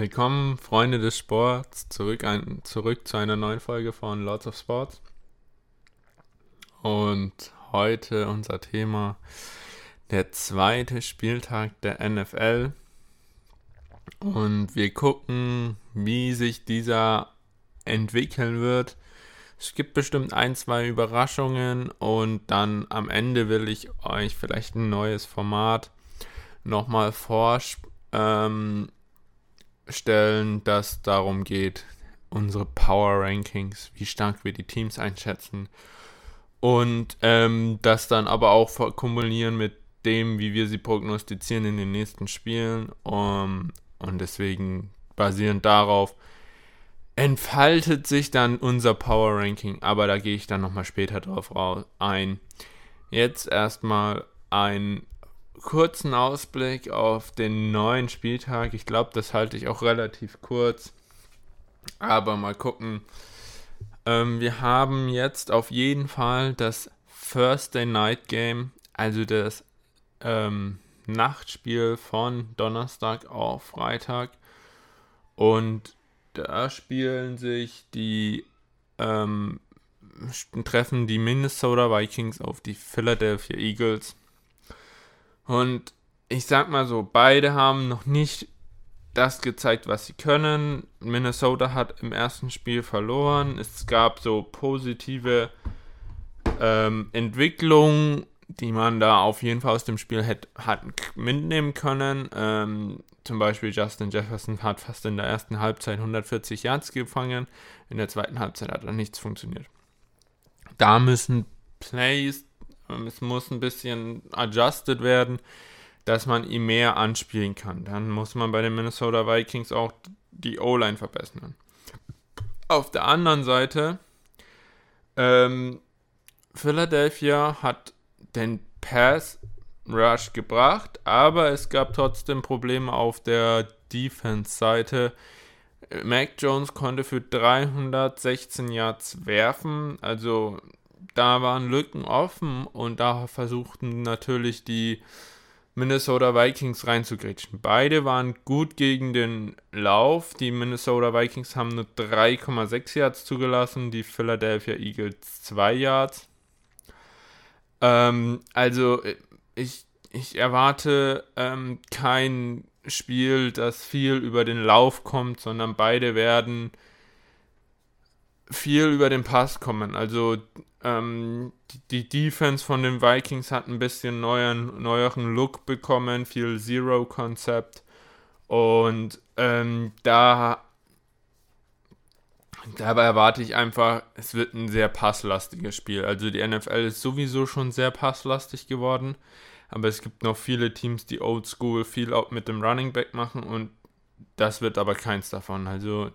Willkommen, Freunde des Sports, zurück, ein, zurück zu einer neuen Folge von Lords of Sports. Und heute unser Thema der zweite Spieltag der NFL. Und wir gucken, wie sich dieser entwickeln wird. Es gibt bestimmt ein, zwei Überraschungen und dann am Ende will ich euch vielleicht ein neues Format nochmal vorstellen, ähm, das darum geht, unsere Power Rankings, wie stark wir die Teams einschätzen und ähm, das dann aber auch kumulieren mit dem, wie wir sie prognostizieren in den nächsten Spielen. Um, und deswegen basierend darauf entfaltet sich dann unser Power Ranking, aber da gehe ich dann nochmal später drauf ein. Jetzt erstmal einen kurzen Ausblick auf den neuen Spieltag. Ich glaube, das halte ich auch relativ kurz. Aber mal gucken. Ähm, wir haben jetzt auf jeden Fall das Thursday Night Game, also das ähm, Nachtspiel von Donnerstag auf Freitag. Und da spielen sich die ähm, treffen die Minnesota Vikings auf die Philadelphia Eagles. Und ich sag mal so, beide haben noch nicht das gezeigt, was sie können. Minnesota hat im ersten Spiel verloren. Es gab so positive ähm, Entwicklungen die man da auf jeden Fall aus dem Spiel hätte, hat mitnehmen können. Ähm, zum Beispiel Justin Jefferson hat fast in der ersten Halbzeit 140 Yards gefangen. In der zweiten Halbzeit hat da nichts funktioniert. Da müssen Plays, es muss ein bisschen adjusted werden, dass man ihn mehr anspielen kann. Dann muss man bei den Minnesota Vikings auch die O-Line verbessern. Auf der anderen Seite, ähm, Philadelphia hat den Pass Rush gebracht, aber es gab trotzdem Probleme auf der Defense-Seite. Mac Jones konnte für 316 Yards werfen, also da waren Lücken offen und da versuchten natürlich die Minnesota Vikings reinzugrätschen. Beide waren gut gegen den Lauf. Die Minnesota Vikings haben nur 3,6 Yards zugelassen, die Philadelphia Eagles 2 Yards. Ähm, also äh, ich, ich erwarte ähm, kein Spiel, das viel über den Lauf kommt, sondern beide werden viel über den Pass kommen. Also ähm, die, die, Defense von den Vikings hat ein bisschen neuen, neueren Look bekommen, viel Zero-Konzept. Und ähm, da Dabei erwarte ich einfach, es wird ein sehr passlastiges Spiel. Also die NFL ist sowieso schon sehr passlastig geworden, aber es gibt noch viele Teams, die Old School viel auch mit dem Running Back machen und das wird aber keins davon. Also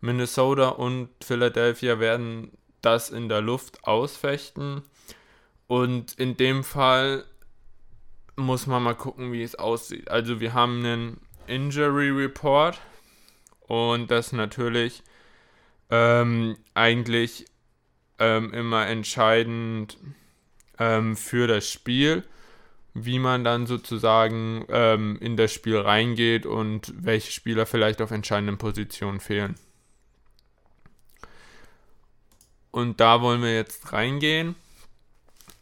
Minnesota und Philadelphia werden das in der Luft ausfechten und in dem Fall muss man mal gucken, wie es aussieht. Also wir haben einen Injury Report und das natürlich ähm, eigentlich ähm, immer entscheidend ähm, für das Spiel, wie man dann sozusagen ähm, in das Spiel reingeht und welche Spieler vielleicht auf entscheidenden Positionen fehlen. Und da wollen wir jetzt reingehen.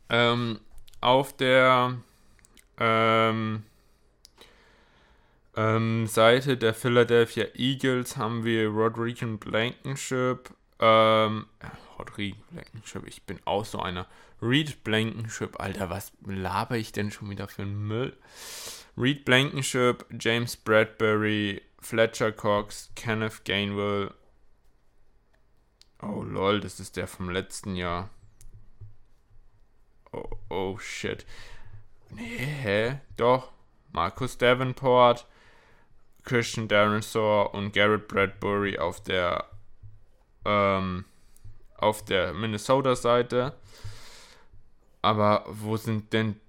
Ähm, auf der ähm, ähm, Seite der Philadelphia Eagles haben wir Rodrigo Blankenship. Ähm, Rodrigo Blankenship, ich bin auch so einer. Reed Blankenship, Alter, was laber ich denn schon wieder für einen Müll? Reed Blankenship, James Bradbury, Fletcher Cox, Kenneth Gainwell. Oh lol, das ist der vom letzten Jahr. Oh, oh shit. Nee, hä? Doch. Marcus Davenport, Christian Dinosaur und Garrett Bradbury auf der ähm, auf der Minnesota-Seite. Aber wo sind denn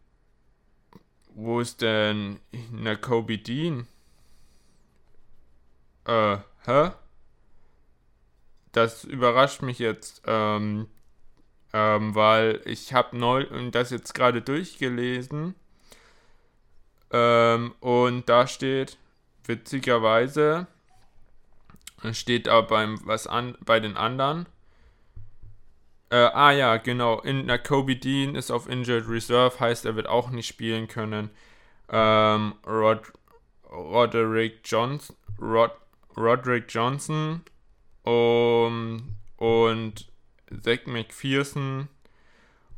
wo ist denn Kobe Dean? Äh, hä? Das überrascht mich jetzt, ähm, ähm, weil ich habe neu das jetzt gerade durchgelesen ähm, und da steht witzigerweise, Steht aber beim, was an, bei den anderen. Äh, ah ja, genau. In, na, Kobe Dean ist auf Injured Reserve, heißt, er wird auch nicht spielen können. Ähm, Rod, Roderick Johnson, Rod, Roderick Johnson um, und Zach McPherson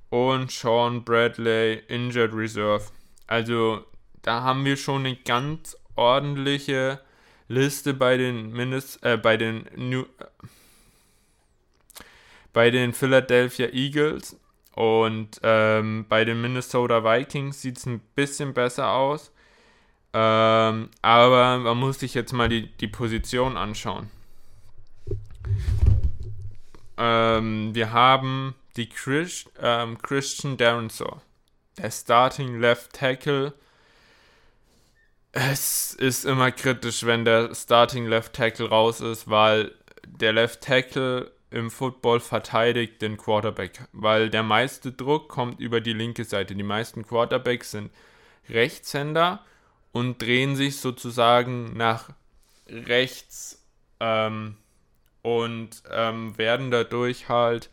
und Sean Bradley Injured Reserve. Also da haben wir schon eine ganz ordentliche Liste bei den Mindest, äh, bei den New, äh, bei den Philadelphia Eagles und ähm, bei den Minnesota Vikings sieht es ein bisschen besser aus. Ähm, aber man muss sich jetzt mal die, die Position anschauen. Ähm, wir haben die Chris, ähm, Christian Darrensaw, der Starting Left Tackle. Es ist immer kritisch, wenn der Starting Left Tackle raus ist, weil der Left Tackle im Football verteidigt den Quarterback, weil der meiste Druck kommt über die linke Seite. Die meisten Quarterbacks sind Rechtshänder und drehen sich sozusagen nach rechts ähm, und ähm, werden dadurch halt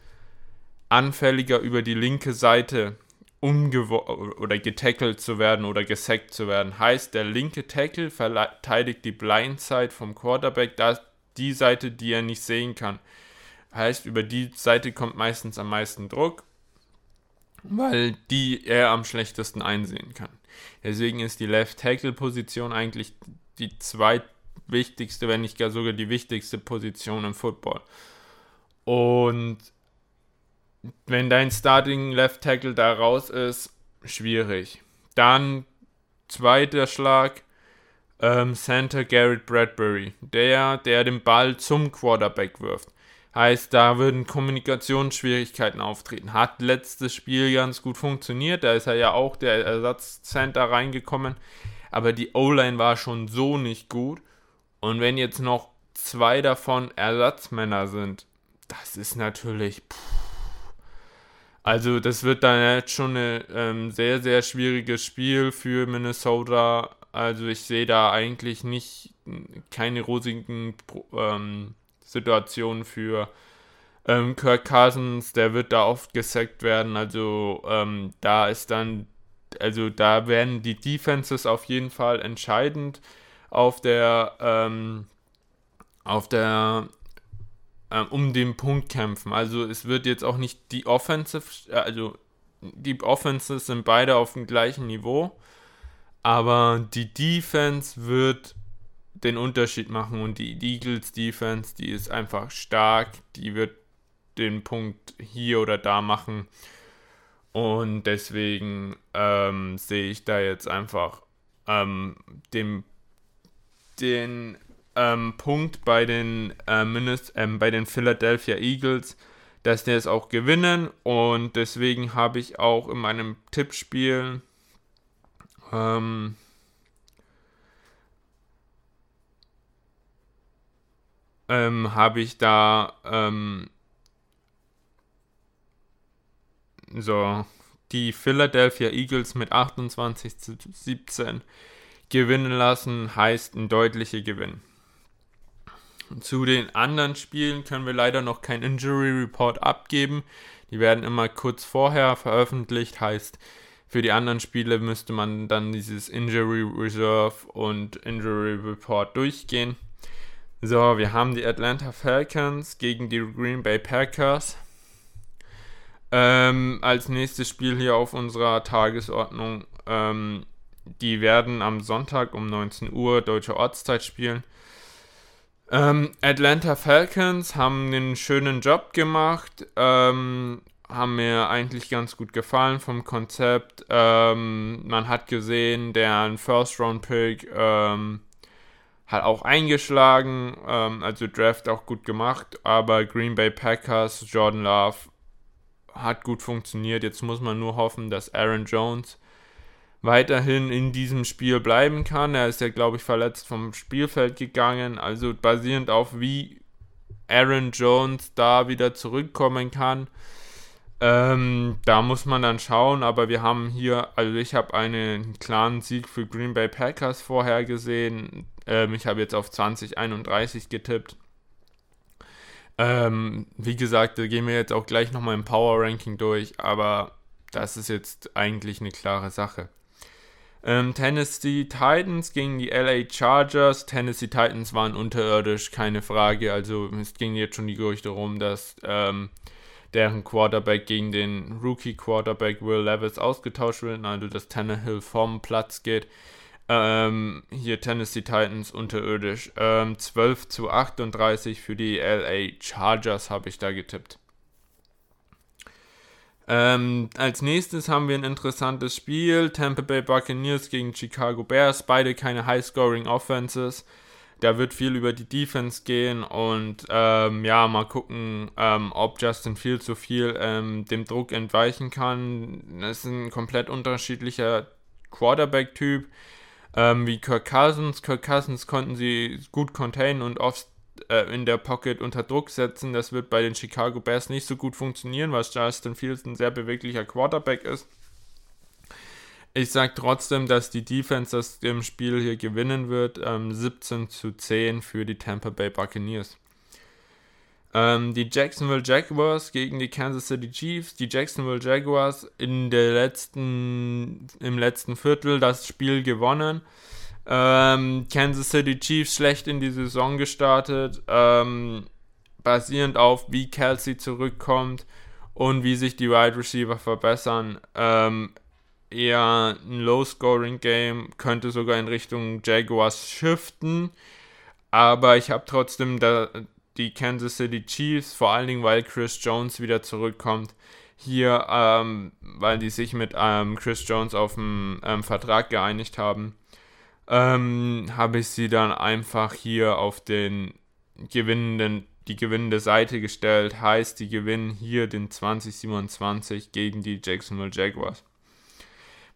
anfälliger über die linke Seite oder getackelt zu werden oder gesackt zu werden. Heißt, der linke Tackle verteidigt die Blindside vom Quarterback, da die Seite, die er nicht sehen kann. Heißt, über die Seite kommt meistens am meisten Druck, weil die er am schlechtesten einsehen kann. Deswegen ist die Left Tackle Position eigentlich die zweitwichtigste, wenn nicht gar sogar die wichtigste Position im Football. Und wenn dein Starting Left Tackle da raus ist, schwierig. Dann zweiter Schlag, ähm, Center Garrett Bradbury, der, der den Ball zum Quarterback wirft. Heißt, da würden Kommunikationsschwierigkeiten auftreten. Hat letztes Spiel ganz gut funktioniert. Da ist er ja auch der Ersatzcenter reingekommen. Aber die O-Line war schon so nicht gut. Und wenn jetzt noch zwei davon Ersatzmänner sind, das ist natürlich. Pff. Also, das wird dann jetzt schon ein ähm, sehr, sehr schwieriges Spiel für Minnesota. Also, ich sehe da eigentlich nicht keine rosigen ähm, Situation für ähm, Kirk Cousins, der wird da oft gesackt werden. Also ähm, da ist dann, also da werden die Defenses auf jeden Fall entscheidend auf der, ähm, auf der, ähm, um den Punkt kämpfen. Also es wird jetzt auch nicht die Offensive, also die Offenses sind beide auf dem gleichen Niveau, aber die Defense wird den Unterschied machen und die Eagles Defense, die ist einfach stark, die wird den Punkt hier oder da machen und deswegen ähm, sehe ich da jetzt einfach ähm, den, den ähm, Punkt bei den, äh, Mindest, ähm, bei den Philadelphia Eagles, dass die es auch gewinnen. Und deswegen habe ich auch in meinem Tippspiel ähm, ähm, habe ich da ähm, so die Philadelphia Eagles mit 28 zu 17 gewinnen lassen, heißt ein deutlicher Gewinn. Zu den anderen Spielen können wir leider noch kein Injury Report abgeben. Die werden immer kurz vorher veröffentlicht, heißt für die anderen Spiele müsste man dann dieses Injury Reserve und Injury Report durchgehen. So, wir haben die Atlanta Falcons gegen die Green Bay Packers. Ähm, als nächstes Spiel hier auf unserer Tagesordnung. Ähm, die werden am Sonntag um 19 Uhr deutsche Ortszeit spielen. Ähm, Atlanta Falcons haben einen schönen Job gemacht. Ähm, haben mir eigentlich ganz gut gefallen vom Konzept. Ähm, man hat gesehen, der First-Round-Pick ähm, hat auch eingeschlagen, ähm, also Draft auch gut gemacht, aber Green Bay Packers, Jordan Love hat gut funktioniert. Jetzt muss man nur hoffen, dass Aaron Jones weiterhin in diesem Spiel bleiben kann. Er ist ja, glaube ich, verletzt vom Spielfeld gegangen. Also basierend auf wie Aaron Jones da wieder zurückkommen kann. Ähm, da muss man dann schauen, aber wir haben hier, also ich habe einen klaren Sieg für Green Bay Packers vorhergesehen. Ähm, ich habe jetzt auf 2031 getippt. Ähm, wie gesagt, da gehen wir jetzt auch gleich nochmal im Power Ranking durch, aber das ist jetzt eigentlich eine klare Sache. Ähm, Tennessee Titans gegen die LA Chargers. Tennessee Titans waren unterirdisch, keine Frage. Also es ging jetzt schon die Gerüchte rum, dass ähm, deren Quarterback gegen den Rookie Quarterback Will Levis ausgetauscht wird, also dass Tannehill vom Platz geht. Ähm, hier Tennessee Titans unterirdisch. Ähm, 12 zu 38 für die LA Chargers habe ich da getippt. Ähm, als nächstes haben wir ein interessantes Spiel. Tampa Bay Buccaneers gegen Chicago Bears. Beide keine High-Scoring Offenses. Da wird viel über die Defense gehen und ähm, ja, mal gucken, ähm, ob Justin Fields so viel ähm, dem Druck entweichen kann. Das ist ein komplett unterschiedlicher Quarterback-Typ ähm, wie Kirk Cousins. Kirk Cousins konnten sie gut containen und oft äh, in der Pocket unter Druck setzen. Das wird bei den Chicago Bears nicht so gut funktionieren, weil Justin Fields ein sehr beweglicher Quarterback ist. Ich sage trotzdem, dass die Defense das im Spiel hier gewinnen wird. Ähm, 17 zu 10 für die Tampa Bay Buccaneers. Ähm, die Jacksonville Jaguars gegen die Kansas City Chiefs. Die Jacksonville Jaguars in der letzten, im letzten Viertel das Spiel gewonnen. Ähm, Kansas City Chiefs schlecht in die Saison gestartet, ähm, basierend auf wie Kelsey zurückkommt und wie sich die Wide Receiver verbessern. Ähm, eher ein Low-Scoring-Game, könnte sogar in Richtung Jaguars shiften, aber ich habe trotzdem da die Kansas City Chiefs, vor allen Dingen, weil Chris Jones wieder zurückkommt. Hier, ähm, weil die sich mit ähm, Chris Jones auf einen ähm, Vertrag geeinigt haben ähm, habe ich sie dann einfach hier auf den gewinnenden, die gewinnende Seite gestellt. Heißt, die gewinnen hier den 2027 gegen die Jacksonville Jaguars.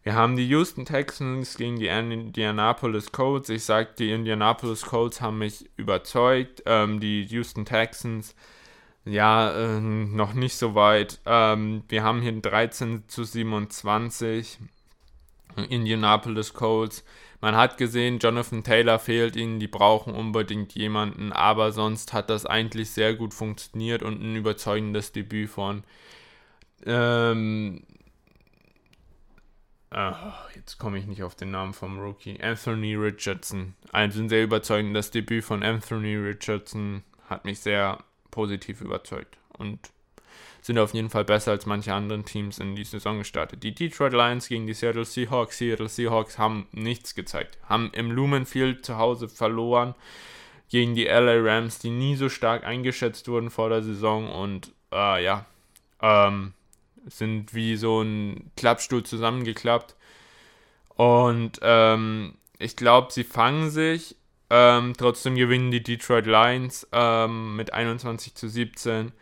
Wir haben die Houston Texans gegen die Indianapolis Colts. Ich sage, die Indianapolis Colts haben mich überzeugt. Ähm, die Houston Texans, ja, äh, noch nicht so weit. Ähm, wir haben hier 13 zu 27. Indianapolis Colts man hat gesehen, Jonathan Taylor fehlt ihnen, die brauchen unbedingt jemanden, aber sonst hat das eigentlich sehr gut funktioniert und ein überzeugendes Debüt von ähm, Ach, jetzt komme ich nicht auf den Namen vom Rookie. Anthony Richardson. Also ein sehr überzeugendes Debüt von Anthony Richardson hat mich sehr positiv überzeugt. Und sind auf jeden Fall besser als manche anderen Teams in die Saison gestartet. Die Detroit Lions gegen die Seattle Seahawks. Seattle Seahawks haben nichts gezeigt. Haben im Lumenfield zu Hause verloren gegen die LA Rams, die nie so stark eingeschätzt wurden vor der Saison und äh, ja, ähm, sind wie so ein Klappstuhl zusammengeklappt. Und ähm, ich glaube, sie fangen sich. Ähm, trotzdem gewinnen die Detroit Lions ähm, mit 21 zu 17.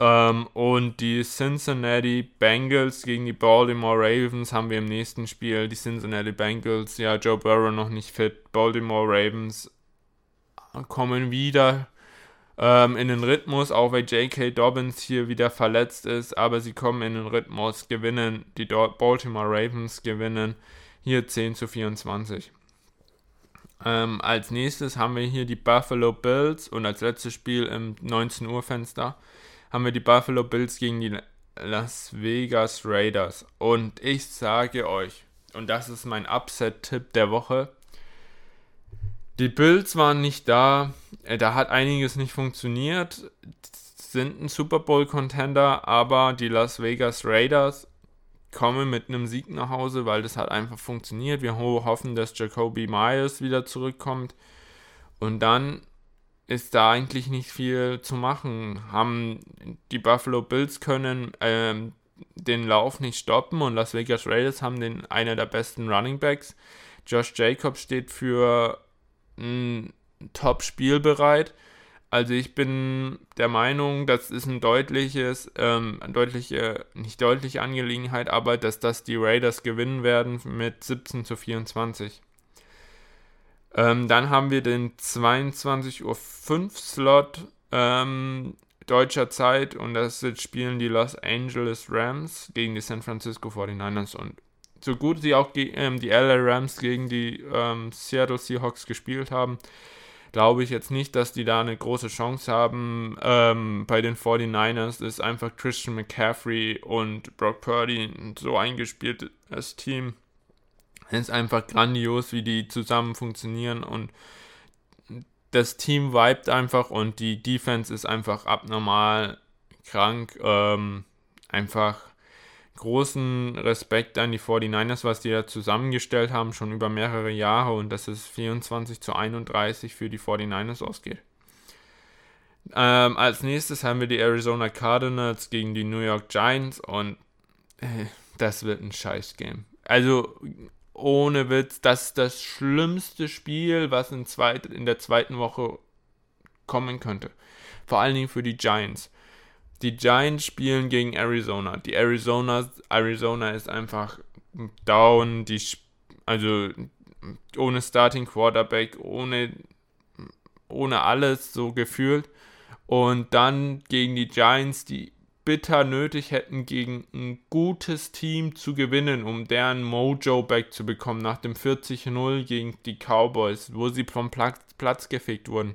Ähm, und die Cincinnati Bengals gegen die Baltimore Ravens haben wir im nächsten Spiel. Die Cincinnati Bengals, ja, Joe Burrow noch nicht fit. Baltimore Ravens kommen wieder ähm, in den Rhythmus, auch weil J.K. Dobbins hier wieder verletzt ist. Aber sie kommen in den Rhythmus, gewinnen. Die Baltimore Ravens gewinnen hier 10 zu 24. Ähm, als nächstes haben wir hier die Buffalo Bills und als letztes Spiel im 19 Uhr Fenster haben wir die Buffalo Bills gegen die Las Vegas Raiders. Und ich sage euch, und das ist mein Upset-Tipp der Woche, die Bills waren nicht da, äh, da hat einiges nicht funktioniert, sind ein Super Bowl-Contender, aber die Las Vegas Raiders kommen mit einem Sieg nach Hause, weil das hat einfach funktioniert. Wir hoffen, dass Jacoby Myers wieder zurückkommt. Und dann ist da eigentlich nicht viel zu machen. Haben die Buffalo Bills können ähm, den Lauf nicht stoppen und Las Vegas Raiders haben den einer der besten Running Backs. Josh Jacobs steht für ein Top-Spiel bereit. Also ich bin der Meinung, das ist ein deutliches, ähm, deutliche, nicht deutliche Angelegenheit, aber dass das die Raiders gewinnen werden mit 17 zu 24. Ähm, dann haben wir den 22.05 Uhr Slot ähm, deutscher Zeit und das spielen die Los Angeles Rams gegen die San Francisco 49ers und so gut sie auch ähm, die LA Rams gegen die ähm, Seattle Seahawks gespielt haben, glaube ich jetzt nicht, dass die da eine große Chance haben. Ähm, bei den 49ers ist einfach Christian McCaffrey und Brock Purdy ein so eingespieltes Team. Es ist einfach grandios, wie die zusammen funktionieren und das Team vibet einfach und die Defense ist einfach abnormal krank. Ähm, einfach großen Respekt an die 49ers, was die da zusammengestellt haben, schon über mehrere Jahre und dass es 24 zu 31 für die 49ers ausgeht. Ähm, als nächstes haben wir die Arizona Cardinals gegen die New York Giants und äh, das wird ein Scheiß-Game. Also ohne Witz, das ist das schlimmste Spiel, was in, zweit, in der zweiten Woche kommen könnte. Vor allen Dingen für die Giants. Die Giants spielen gegen Arizona. Die Arizona, Arizona ist einfach down, die, also ohne Starting Quarterback, ohne, ohne alles so gefühlt. Und dann gegen die Giants, die bitter nötig hätten, gegen ein gutes Team zu gewinnen, um deren Mojo back zu bekommen nach dem 40-0 gegen die Cowboys, wo sie vom Platz, Platz gefegt wurden.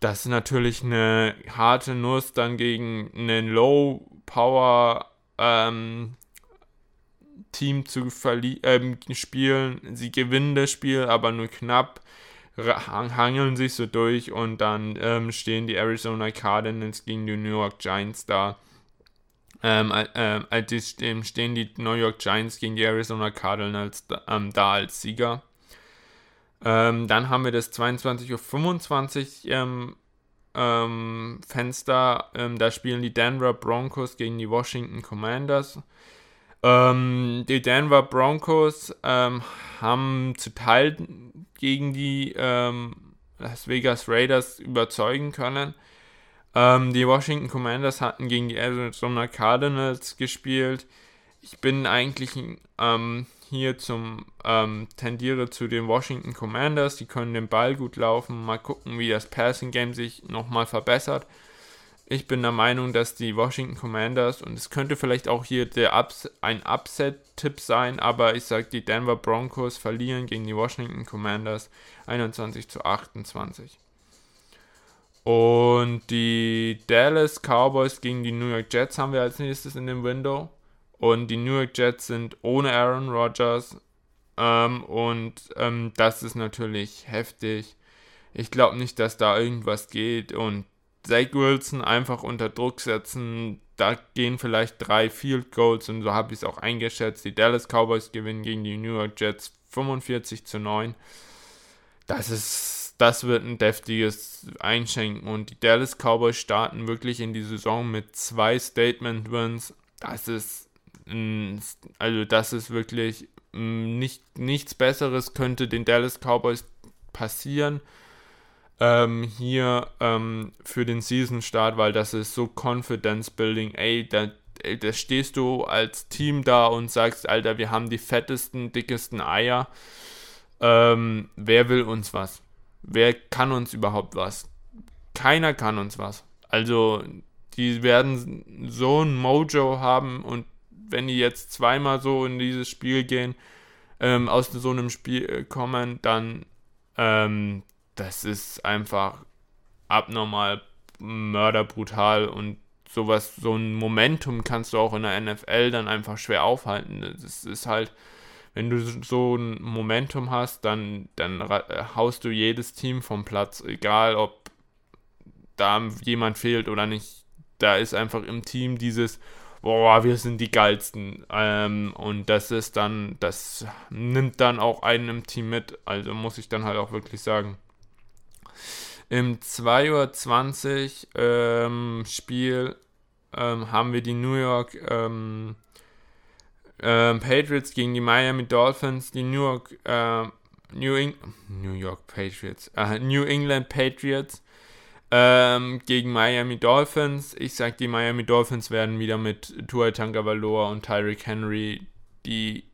Das ist natürlich eine harte Nuss dann gegen einen Low-Power ähm, Team zu ähm, spielen. Sie gewinnen das Spiel, aber nur knapp, hangeln sich so durch und dann ähm, stehen die Arizona Cardinals gegen die New York Giants da. Ähm, äh, äh, stehen die New York Giants gegen die Arizona Cardinals da, ähm, da als Sieger. Ähm, dann haben wir das 22.25 Uhr ähm, ähm, Fenster. Ähm, da spielen die Denver Broncos gegen die Washington Commanders. Ähm, die Denver Broncos ähm, haben zu Teil gegen die ähm, Las Vegas Raiders überzeugen können. die Washington Commanders hatten gegen die Arizona Cardinals gespielt. Ich bin eigentlich ähm, hier zum ähm, tendiere zu den Washington Commanders. Die können den Ball gut laufen. Mal gucken, wie das Passing Game sich nochmal verbessert. Ich bin der Meinung, dass die Washington Commanders, und es könnte vielleicht auch hier der Ups ein Upset-Tipp sein, aber ich sage, die Denver Broncos verlieren gegen die Washington Commanders 21 zu 28. Und die Dallas Cowboys gegen die New York Jets haben wir als nächstes in dem Window. Und die New York Jets sind ohne Aaron Rodgers. Ähm, und ähm, das ist natürlich heftig. Ich glaube nicht, dass da irgendwas geht. Und Zach Wilson einfach unter Druck setzen. Da gehen vielleicht drei Field Goals und so habe ich es auch eingeschätzt. Die Dallas Cowboys gewinnen gegen die New York Jets 45 zu 9. Das ist, das wird ein deftiges Einschenken und die Dallas Cowboys starten wirklich in die Saison mit zwei Statement Wins. Das ist also das ist wirklich nicht, nichts Besseres könnte den Dallas Cowboys passieren. Ähm, hier ähm, für den Season Start, weil das ist so Confidence Building. Ey, da, ey, da stehst du als Team da und sagst, Alter, wir haben die fettesten, dickesten Eier. Ähm, wer will uns was? Wer kann uns überhaupt was? Keiner kann uns was. Also, die werden so ein Mojo haben und wenn die jetzt zweimal so in dieses Spiel gehen, ähm, aus so einem Spiel äh, kommen, dann ähm, das ist einfach abnormal mörderbrutal und sowas, so ein Momentum kannst du auch in der NFL dann einfach schwer aufhalten. Das ist halt, wenn du so ein Momentum hast, dann, dann haust du jedes Team vom Platz, egal ob da jemand fehlt oder nicht. Da ist einfach im Team dieses, boah, wir sind die geilsten. Ähm, und das ist dann, das nimmt dann auch einen im Team mit. Also muss ich dann halt auch wirklich sagen. Im 2.20 Uhr ähm, Spiel ähm, haben wir die New York ähm, ähm, Patriots gegen die Miami Dolphins. Die New York, äh, New, Eng New York Patriots, äh, New England Patriots ähm, gegen Miami Dolphins. Ich sage, die Miami Dolphins werden wieder mit Tua Tagovailoa und Tyreek Henry die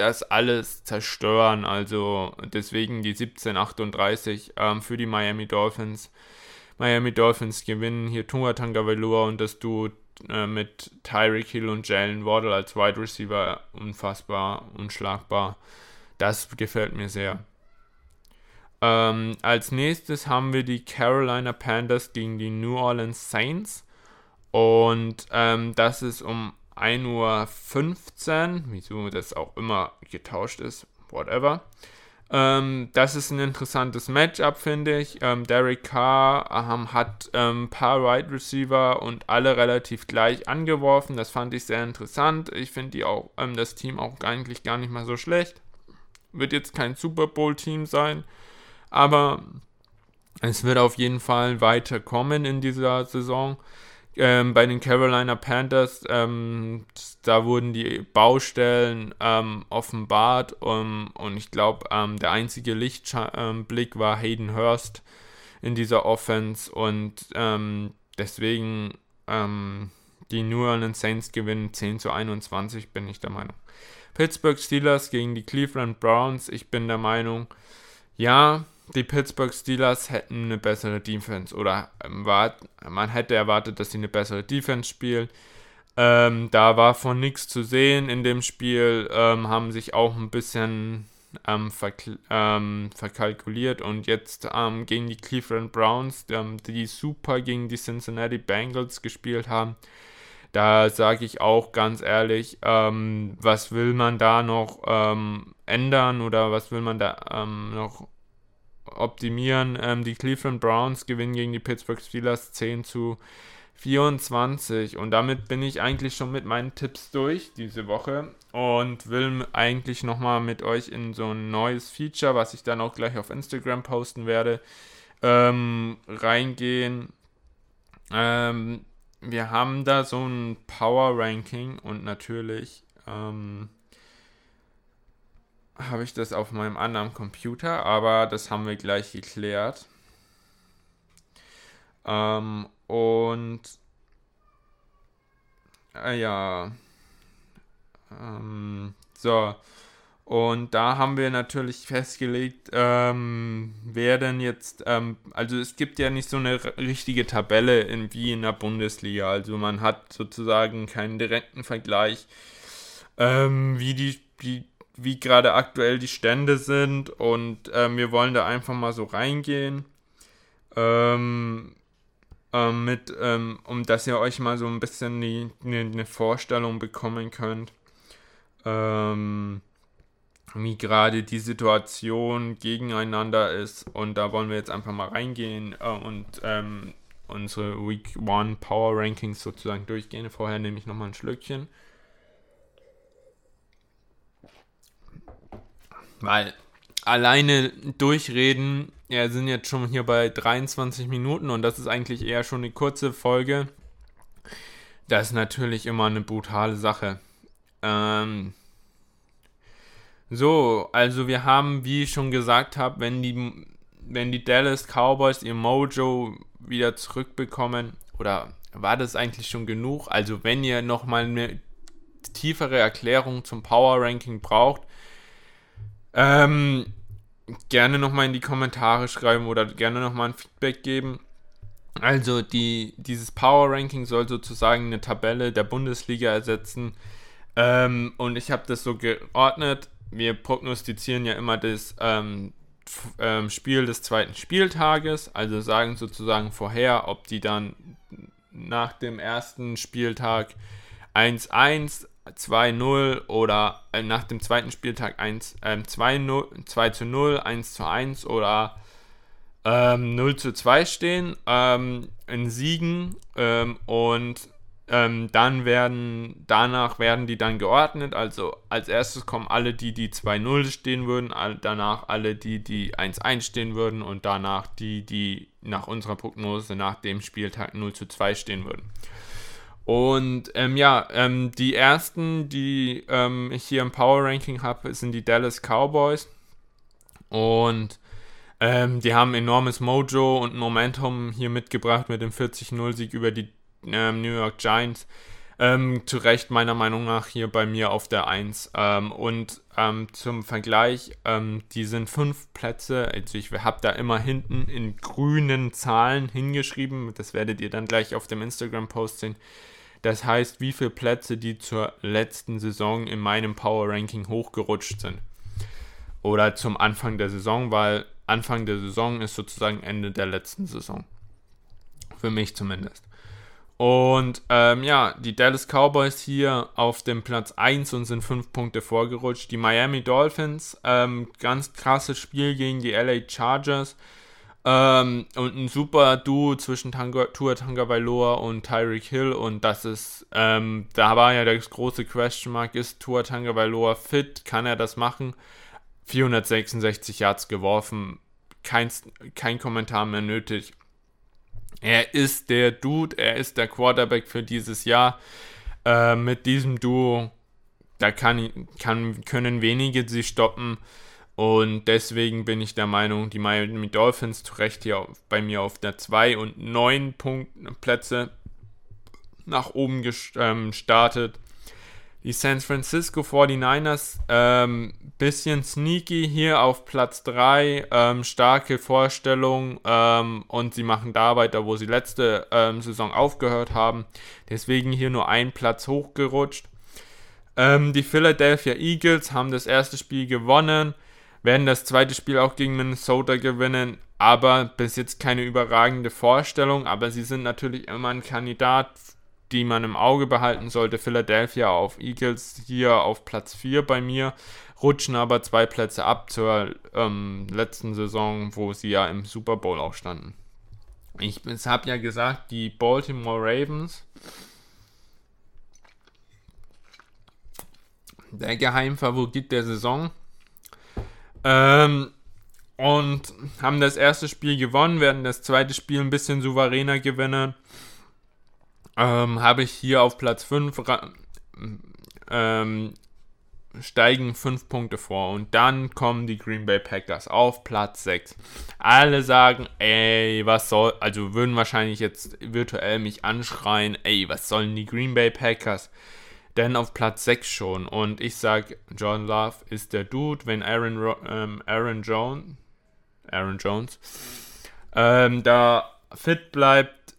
das alles zerstören. Also deswegen die 1738 ähm, für die Miami Dolphins. Miami Dolphins gewinnen hier Tua Tagovailoa und das Duo äh, mit Tyreek Hill und Jalen Waddle als Wide Receiver unfassbar, unschlagbar. Das gefällt mir sehr. Ähm, als nächstes haben wir die Carolina Panthers gegen die New Orleans Saints. Und ähm, das ist um 1.15 Uhr, wieso das auch immer getauscht ist, whatever. Ähm, das ist ein interessantes Matchup, finde ich. Ähm, Derek Carr ähm, hat ein ähm, paar Wide Receiver und alle relativ gleich angeworfen. Das fand ich sehr interessant. Ich finde auch ähm, das Team auch eigentlich gar nicht mal so schlecht. Wird jetzt kein Super Bowl-Team sein, aber es wird auf jeden Fall weiterkommen in dieser Saison. Ähm, bei den Carolina Panthers, ähm, da wurden die Baustellen ähm, offenbart und ich glaube, ähm, der einzige Lichtblick war Hayden Hurst in dieser Offense und ähm, deswegen ähm, die New Orleans Saints gewinnen 10 zu 21, bin ich der Meinung. Pittsburgh Steelers gegen die Cleveland Browns, ich bin der Meinung, ja, die Pittsburgh Steelers hätten eine bessere Defense oder man hätte erwartet, dass sie eine bessere Defense spielen. Ähm, da war von nichts zu sehen in dem Spiel, ähm, haben sich auch ein bisschen ähm, ähm verkalkuliert und jetzt ähm, gegen die Cleveland Browns, ähm, die super gegen die Cincinnati Bengals gespielt haben. Da sage ich auch ganz ehrlich, was will man da noch ändern oder was will man da noch optimieren. Ähm, die Cleveland Browns gewinnen gegen die Pittsburgh Steelers 10 zu 24. Und damit bin ich eigentlich schon mit meinen Tipps durch diese Woche und will eigentlich nochmal mit euch in so ein neues Feature, was ich dann auch gleich auf Instagram posten werde, ähm, reingehen. Ähm, wir haben da so ein Power Ranking und natürlich ähm, habe ich das auf meinem anderen Computer, aber das haben wir gleich geklärt. Ähm, und äh, ja. Ähm, so. Und da haben wir natürlich festgelegt, ähm, wer denn jetzt, ähm, also es gibt ja nicht so eine richtige Tabelle in, wie in der Bundesliga. Also man hat sozusagen keinen direkten Vergleich, ähm, wie die, die wie gerade aktuell die Stände sind und ähm, wir wollen da einfach mal so reingehen. Ähm, ähm, mit, ähm, um dass ihr euch mal so ein bisschen die, eine, eine Vorstellung bekommen könnt, ähm, wie gerade die Situation gegeneinander ist. Und da wollen wir jetzt einfach mal reingehen äh, und ähm, unsere Week One Power Rankings sozusagen durchgehen. Vorher nehme ich nochmal ein Schlückchen. Weil alleine durchreden, ja, sind jetzt schon hier bei 23 Minuten und das ist eigentlich eher schon eine kurze Folge. Das ist natürlich immer eine brutale Sache. Ähm, so, also wir haben, wie ich schon gesagt habe, wenn die, wenn die Dallas Cowboys ihr Mojo wieder zurückbekommen, oder war das eigentlich schon genug? Also wenn ihr nochmal eine tiefere Erklärung zum Power Ranking braucht, ähm, gerne nochmal in die Kommentare schreiben oder gerne nochmal ein Feedback geben. Also die, dieses Power Ranking soll sozusagen eine Tabelle der Bundesliga ersetzen. Ähm, und ich habe das so geordnet. Wir prognostizieren ja immer das ähm, ähm, Spiel des zweiten Spieltages, also sagen sozusagen vorher, ob die dann nach dem ersten Spieltag 1-1, 2-0 oder äh, nach dem zweiten Spieltag 1, ähm, 2, 2 zu 0, 1 zu 1 oder ähm, 0 zu 2 stehen ähm, in Siegen ähm, und ähm, dann werden, danach werden die dann geordnet, also als erstes kommen alle die, die 2-0 stehen würden, all, danach alle die, die 1-1 stehen würden und danach die, die nach unserer Prognose nach dem Spieltag 0 zu 2 stehen würden. Und ähm, ja, ähm, die ersten, die ähm, ich hier im Power Ranking habe, sind die Dallas Cowboys. Und ähm, die haben enormes Mojo und Momentum hier mitgebracht mit dem 40-0-Sieg über die ähm, New York Giants. Ähm, zu Recht meiner Meinung nach hier bei mir auf der 1. und zum Vergleich, die sind fünf Plätze, also ich habe da immer hinten in grünen Zahlen hingeschrieben, das werdet ihr dann gleich auf dem Instagram-Post sehen. Das heißt, wie viele Plätze die zur letzten Saison in meinem Power Ranking hochgerutscht sind. Oder zum Anfang der Saison, weil Anfang der Saison ist sozusagen Ende der letzten Saison. Für mich zumindest. Und ähm, ja, die Dallas Cowboys hier auf dem Platz 1 und sind 5 Punkte vorgerutscht. Die Miami Dolphins, ähm, ganz krasses Spiel gegen die LA Chargers. Ähm, und ein super Duo zwischen Tanga, Tua Tagovailoa und Tyreek Hill. Und das ist, ähm, da war ja das große Question ist Tua Tagovailoa fit? Kann er das machen? 466 Yards geworfen, kein, kein Kommentar mehr nötig. Er ist der Dude, er ist der Quarterback für dieses Jahr. Äh, mit diesem Duo, da kann, kann, können wenige sie stoppen. Und deswegen bin ich der Meinung, die Miami Dolphins zu Recht hier bei mir auf der 2 und 9 Plätze nach oben gestartet. Ähm, die San Francisco 49ers, ähm, bisschen sneaky hier auf Platz 3, ähm, starke Vorstellung ähm, und sie machen da weiter, wo sie letzte ähm, Saison aufgehört haben. Deswegen hier nur ein Platz hochgerutscht. Ähm, die Philadelphia Eagles haben das erste Spiel gewonnen, werden das zweite Spiel auch gegen Minnesota gewinnen, aber bis jetzt keine überragende Vorstellung, aber sie sind natürlich immer ein Kandidat die man im Auge behalten sollte. Philadelphia auf Eagles hier auf Platz 4 bei mir, rutschen aber zwei Plätze ab zur ähm, letzten Saison, wo sie ja im Super Bowl auch standen. Ich habe ja gesagt, die Baltimore Ravens, der Geheimfavorit der Saison, ähm, und haben das erste Spiel gewonnen, werden das zweite Spiel ein bisschen souveräner gewinnen ähm, habe ich hier auf Platz 5 ähm, steigen 5 Punkte vor und dann kommen die Green Bay Packers auf Platz 6. Alle sagen, ey, was soll, also würden wahrscheinlich jetzt virtuell mich anschreien, ey, was sollen die Green Bay Packers? Denn auf Platz 6 schon und ich sag, John Love ist der Dude, wenn Aaron, ähm, Aaron Jones, Aaron Jones, ähm, da fit bleibt,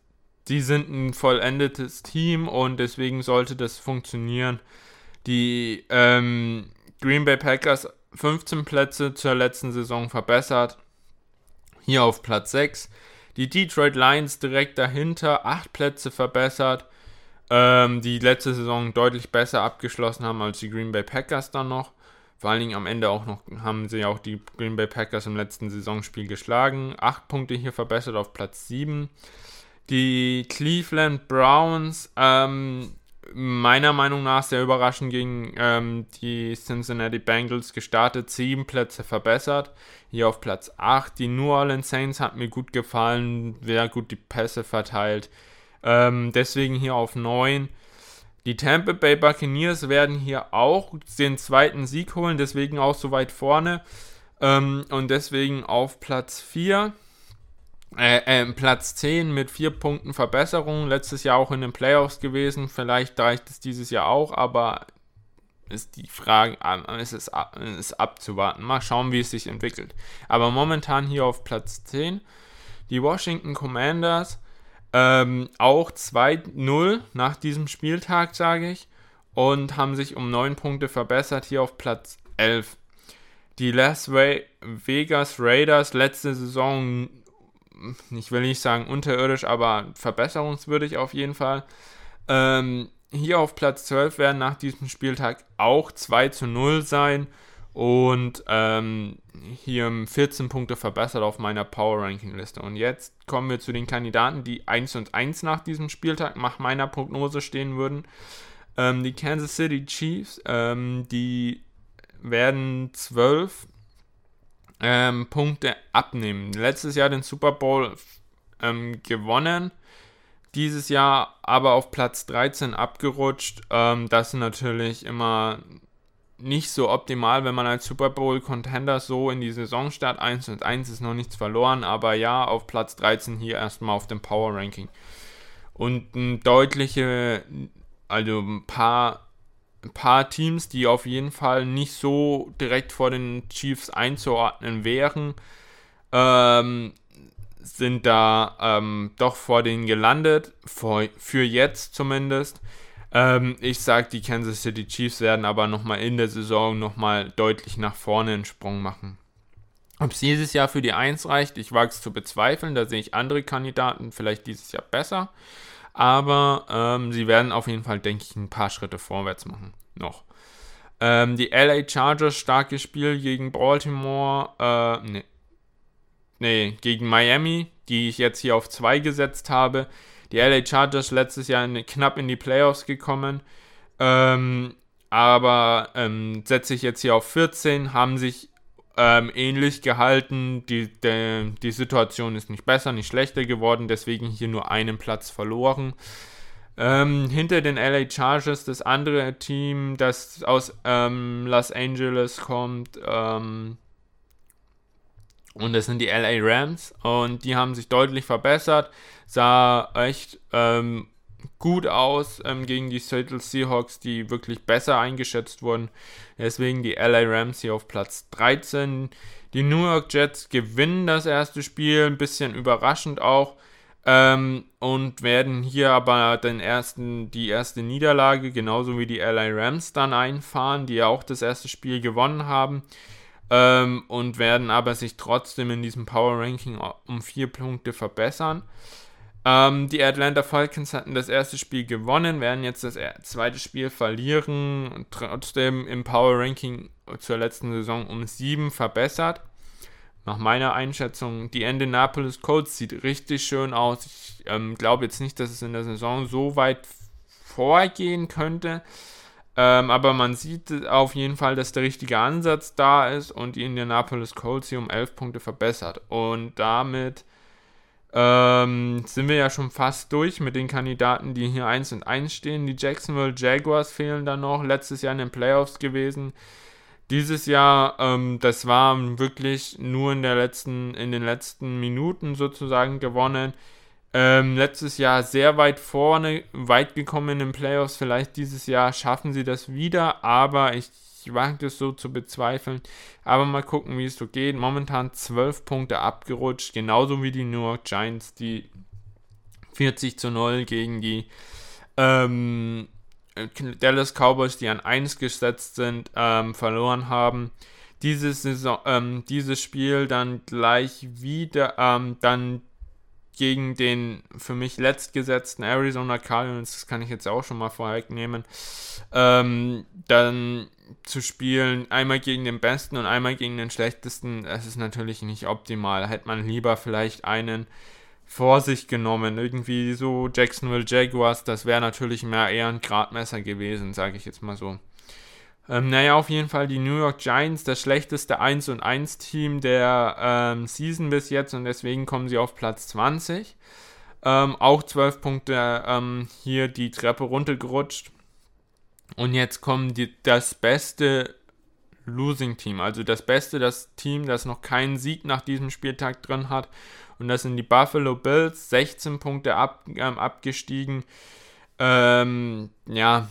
die sind ein vollendetes Team und deswegen sollte das funktionieren. Die ähm, Green Bay Packers 15 Plätze zur letzten Saison verbessert. Hier auf Platz 6. Die Detroit Lions direkt dahinter, 8 Plätze verbessert. Ähm, die letzte Saison deutlich besser abgeschlossen haben als die Green Bay Packers dann noch. Vor allen Dingen am Ende auch noch haben sie auch die Green Bay Packers im letzten Saisonspiel geschlagen. 8 Punkte hier verbessert auf Platz 7. Die Cleveland Browns, ähm, meiner Meinung nach sehr überraschend gegen ähm, die Cincinnati Bengals gestartet, sieben Plätze verbessert, hier auf Platz 8. Die New Orleans Saints hat mir gut gefallen, sehr gut die Pässe verteilt, ähm, deswegen hier auf 9. Die Tampa Bay Buccaneers werden hier auch den zweiten Sieg holen, deswegen auch so weit vorne ähm, und deswegen auf Platz 4 äh, äh, Platz 10 mit 4 Punkten Verbesserung. Letztes Jahr auch in den Playoffs gewesen. Vielleicht reicht es dieses Jahr auch, aber ist die Frage, äh, ist es ist abzuwarten. Mal schauen, wie es sich entwickelt. Aber momentan hier auf Platz 10 die Washington Commanders. Ähm, auch 2-0 nach diesem Spieltag, sage ich. Und haben sich um 9 Punkte verbessert, hier auf Platz 11. Die Las Vegas Raiders letzte Saison ich will nicht sagen unterirdisch, aber verbesserungswürdig auf jeden Fall. Ähm, hier auf Platz 12 werden nach diesem Spieltag auch 2 zu 0 sein und ähm, hier 14 Punkte verbessert auf meiner Power Ranking Liste. Und jetzt kommen wir zu den Kandidaten, die 1 und 1 nach diesem Spieltag nach meiner Prognose stehen würden. Ähm, die Kansas City Chiefs, ähm, die werden 12 ähm, Punkte abnehmen. Letztes Jahr den Super Bowl ähm, gewonnen, dieses Jahr aber auf Platz 13 abgerutscht. Ähm, das ist natürlich immer nicht so optimal, wenn man als Super Bowl Contender so in die Saison startet. 1 und 1 ist noch nichts verloren, aber ja, auf Platz 13 hier erstmal auf dem Power Ranking. Und ein deutliche, also ein paar ein paar Teams, die auf jeden Fall nicht so direkt vor den Chiefs einzuordnen wären, ähm, sind da ähm, doch vor denen gelandet, vor, für jetzt zumindest. Ähm, ich sage, die Kansas City Chiefs werden aber nochmal in der Saison nochmal deutlich nach vorne einen Sprung machen. Ob es dieses Jahr für die 1 reicht, ich wage es zu bezweifeln. Da sehe ich andere Kandidaten vielleicht dieses Jahr besser. Aber ähm, sie werden auf jeden Fall, denke ich, ein paar Schritte vorwärts machen. Noch. Ähm, die LA Chargers, starkes Spiel gegen Baltimore. Äh, nee. nee, gegen Miami, die ich jetzt hier auf 2 gesetzt habe. Die LA Chargers letztes Jahr in, knapp in die Playoffs gekommen. Ähm, aber ähm, setze ich jetzt hier auf 14, haben sich ähm, ähnlich gehalten. Die, de, die Situation ist nicht besser, nicht schlechter geworden, deswegen hier nur einen Platz verloren. Ähm, hinter den LA Chargers das andere Team, das aus ähm, Los Angeles kommt, ähm, und das sind die LA Rams und die haben sich deutlich verbessert, sah echt ähm, gut aus ähm, gegen die Seattle Seahawks, die wirklich besser eingeschätzt wurden. Deswegen die LA Rams hier auf Platz 13. Die New York Jets gewinnen das erste Spiel, ein bisschen überraschend auch. Ähm, und werden hier aber den ersten, die erste Niederlage, genauso wie die LA Rams, dann einfahren, die ja auch das erste Spiel gewonnen haben. Ähm, und werden aber sich trotzdem in diesem Power Ranking um vier Punkte verbessern. Ähm, die Atlanta Falcons hatten das erste Spiel gewonnen, werden jetzt das zweite Spiel verlieren, trotzdem im Power Ranking zur letzten Saison um sieben verbessert. Nach meiner Einschätzung, die Indianapolis Colts sieht richtig schön aus. Ich ähm, glaube jetzt nicht, dass es in der Saison so weit vorgehen könnte. Ähm, aber man sieht auf jeden Fall, dass der richtige Ansatz da ist und die Indianapolis Colts hier um 11 Punkte verbessert. Und damit ähm, sind wir ja schon fast durch mit den Kandidaten, die hier 1 und 1 stehen. Die Jacksonville Jaguars fehlen da noch. Letztes Jahr in den Playoffs gewesen. Dieses Jahr, ähm, das war wirklich nur in, der letzten, in den letzten Minuten sozusagen gewonnen. Ähm, letztes Jahr sehr weit vorne, weit gekommen in den Playoffs. Vielleicht dieses Jahr schaffen sie das wieder, aber ich wage es so zu bezweifeln. Aber mal gucken, wie es so geht. Momentan 12 Punkte abgerutscht, genauso wie die New York Giants, die 40 zu 0 gegen die ähm, Dallas Cowboys, die an 1 gesetzt sind, ähm, verloren haben. Dieses, Saison, ähm, dieses Spiel dann gleich wieder, ähm, dann gegen den für mich letztgesetzten Arizona Cardinals, das kann ich jetzt auch schon mal vorwegnehmen, ähm, dann zu spielen, einmal gegen den Besten und einmal gegen den Schlechtesten, das ist natürlich nicht optimal. Hätte man lieber vielleicht einen vor sich genommen, irgendwie so Jacksonville Jaguars, das wäre natürlich mehr eher ein Gradmesser gewesen, sage ich jetzt mal so. Ähm, naja, auf jeden Fall die New York Giants, das schlechteste 1 und 1 Team der ähm, Season bis jetzt und deswegen kommen sie auf Platz 20. Ähm, auch 12 Punkte ähm, hier die Treppe runtergerutscht. Und jetzt kommen die, das beste Losing Team, also das beste, das Team, das noch keinen Sieg nach diesem Spieltag drin hat. Und das sind die Buffalo Bills, 16 Punkte ab, ähm, abgestiegen. Ähm, ja,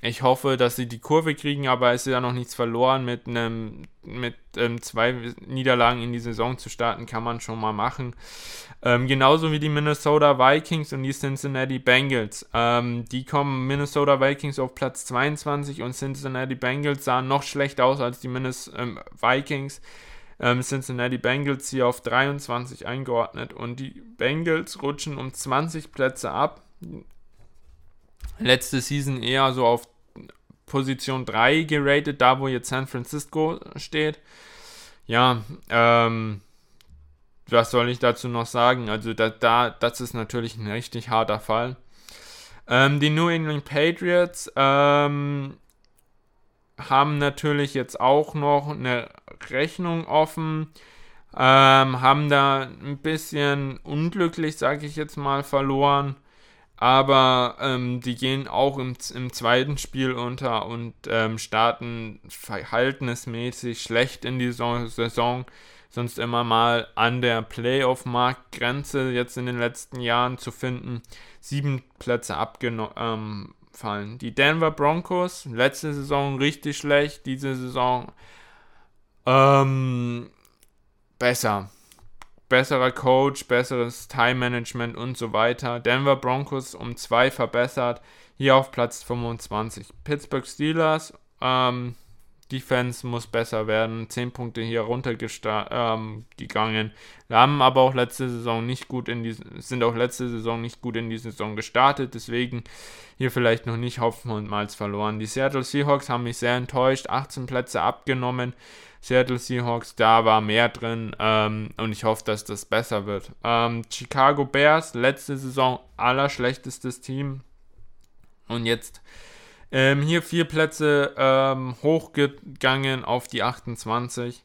ich hoffe, dass sie die Kurve kriegen, aber es ist ja noch nichts verloren. Mit einem mit ähm, zwei Niederlagen in die Saison zu starten, kann man schon mal machen. Ähm, genauso wie die Minnesota Vikings und die Cincinnati Bengals. Ähm, die kommen Minnesota Vikings auf Platz 22 und Cincinnati Bengals sahen noch schlechter aus als die Minnesota ähm, Vikings. Ähm, Cincinnati Bengals hier auf 23 eingeordnet und die Bengals rutschen um 20 Plätze ab letzte Season eher so auf Position 3 geratet, da wo jetzt San Francisco steht. Ja, ähm, was soll ich dazu noch sagen? Also da, da das ist natürlich ein richtig harter Fall. Ähm, die New England Patriots ähm, haben natürlich jetzt auch noch eine Rechnung offen, ähm, haben da ein bisschen unglücklich, sage ich jetzt mal, verloren aber ähm, die gehen auch im, im, zweiten Spiel unter und ähm, starten verhaltensmäßig schlecht in die Saison, sonst immer mal an der Playoff-Marktgrenze jetzt in den letzten Jahren zu finden. Sieben Plätze abgefallen. Ähm, die Denver Broncos, letzte Saison richtig schlecht, diese Saison ähm, besser besserer Coach, besseres Time-Management und so weiter. Denver Broncos um zwei verbessert, hier auf Platz 25. Pittsburgh Steelers, ähm, Defense muss besser werden. 10 Punkte hier runtergegangen. Ähm, haben aber auch letzte Saison nicht gut in die, sind auch letzte Saison nicht gut in die Saison gestartet. Deswegen hier vielleicht noch nicht Hopfen und Malz verloren. Die Seattle Seahawks haben mich sehr enttäuscht. 18 Plätze abgenommen. Seattle Seahawks, da war mehr drin ähm, und ich hoffe, dass das besser wird. Ähm, Chicago Bears, letzte Saison allerschlechtestes Team und jetzt ähm, hier vier Plätze ähm, hochgegangen auf die 28.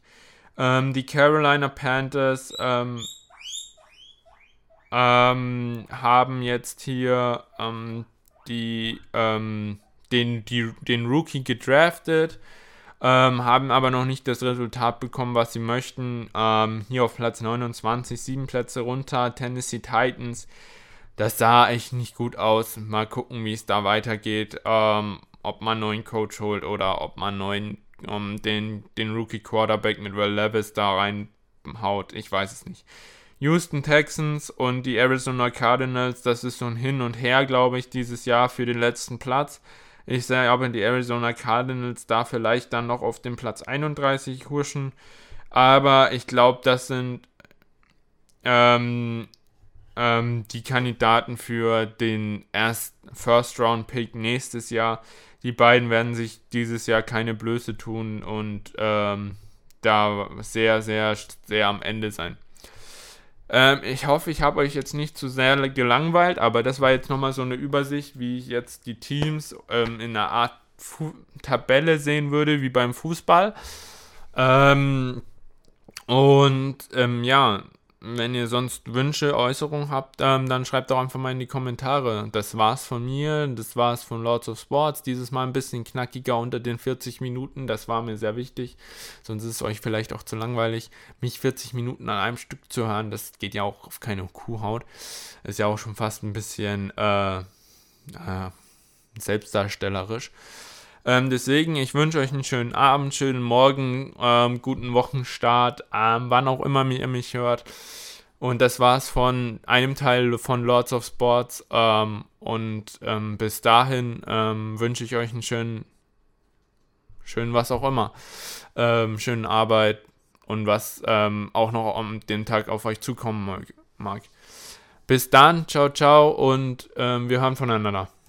Ähm, die Carolina Panthers ähm, haben jetzt hier die, den, die, den Rookie gedraftet. Haben aber noch nicht das Resultat bekommen, was sie möchten. hier auf Platz 29, sieben Plätze runter. Tennessee Titans das sah echt nicht gut aus. Mal gucken, wie es da weitergeht. Ähm, ob man einen neuen Coach holt oder ob man neuen, um, den, den Rookie Quarterback mit Will Levis da reinhaut. Ich weiß es nicht. Houston Texans und die Arizona Cardinals, das ist so ein Hin und Her, glaube ich, dieses Jahr für den letzten Platz. Ich sehe aber die Arizona Cardinals da vielleicht dann noch auf dem Platz 31 huschen. Aber ich glaube, das sind ähm, ähm, die Kandidaten für den erst First Round Pick nächstes Jahr. Die beiden werden sich dieses Jahr keine Blöße tun und ähm, da sehr, sehr, sehr am Ende sein. Ähm, ich hoffe, ich habe euch jetzt nicht zu sehr gelangweilt, aber das war jetzt nochmal so eine Übersicht, wie ich jetzt die Teams ähm, in einer Art Fu Tabelle sehen würde, wie beim Fußball. Ähm, und ähm, ja, wenn ihr sonst Wünsche, Äußerungen habt, ähm, dann schreibt doch einfach mal in die Kommentare. Das war's von mir, das war's von Lords of Sports. Dieses Mal ein bisschen knackiger unter den 40 Minuten, das war mir sehr wichtig. Sonst ist es euch vielleicht auch zu langweilig, mich 40 Minuten an einem Stück zu hören. Das geht ja auch auf keine Kuhhaut. Ist ja auch schon fast ein bisschen äh, äh, selbstdarstellerisch. Ähm, deswegen, ich wünsche euch einen schönen Abend, schönen Morgen, ähm, guten Wochenstart, ähm, wann auch immer ihr mich hört. Und das war's von einem Teil von Lords of Sports. Ähm, und ähm, bis dahin ähm, wünsche ich euch einen schönen, schönen was auch immer, schönen Arbeit und was auch noch am den Tag auf euch zukommen mag. Bis dann, ciao, ciao und wir hören voneinander.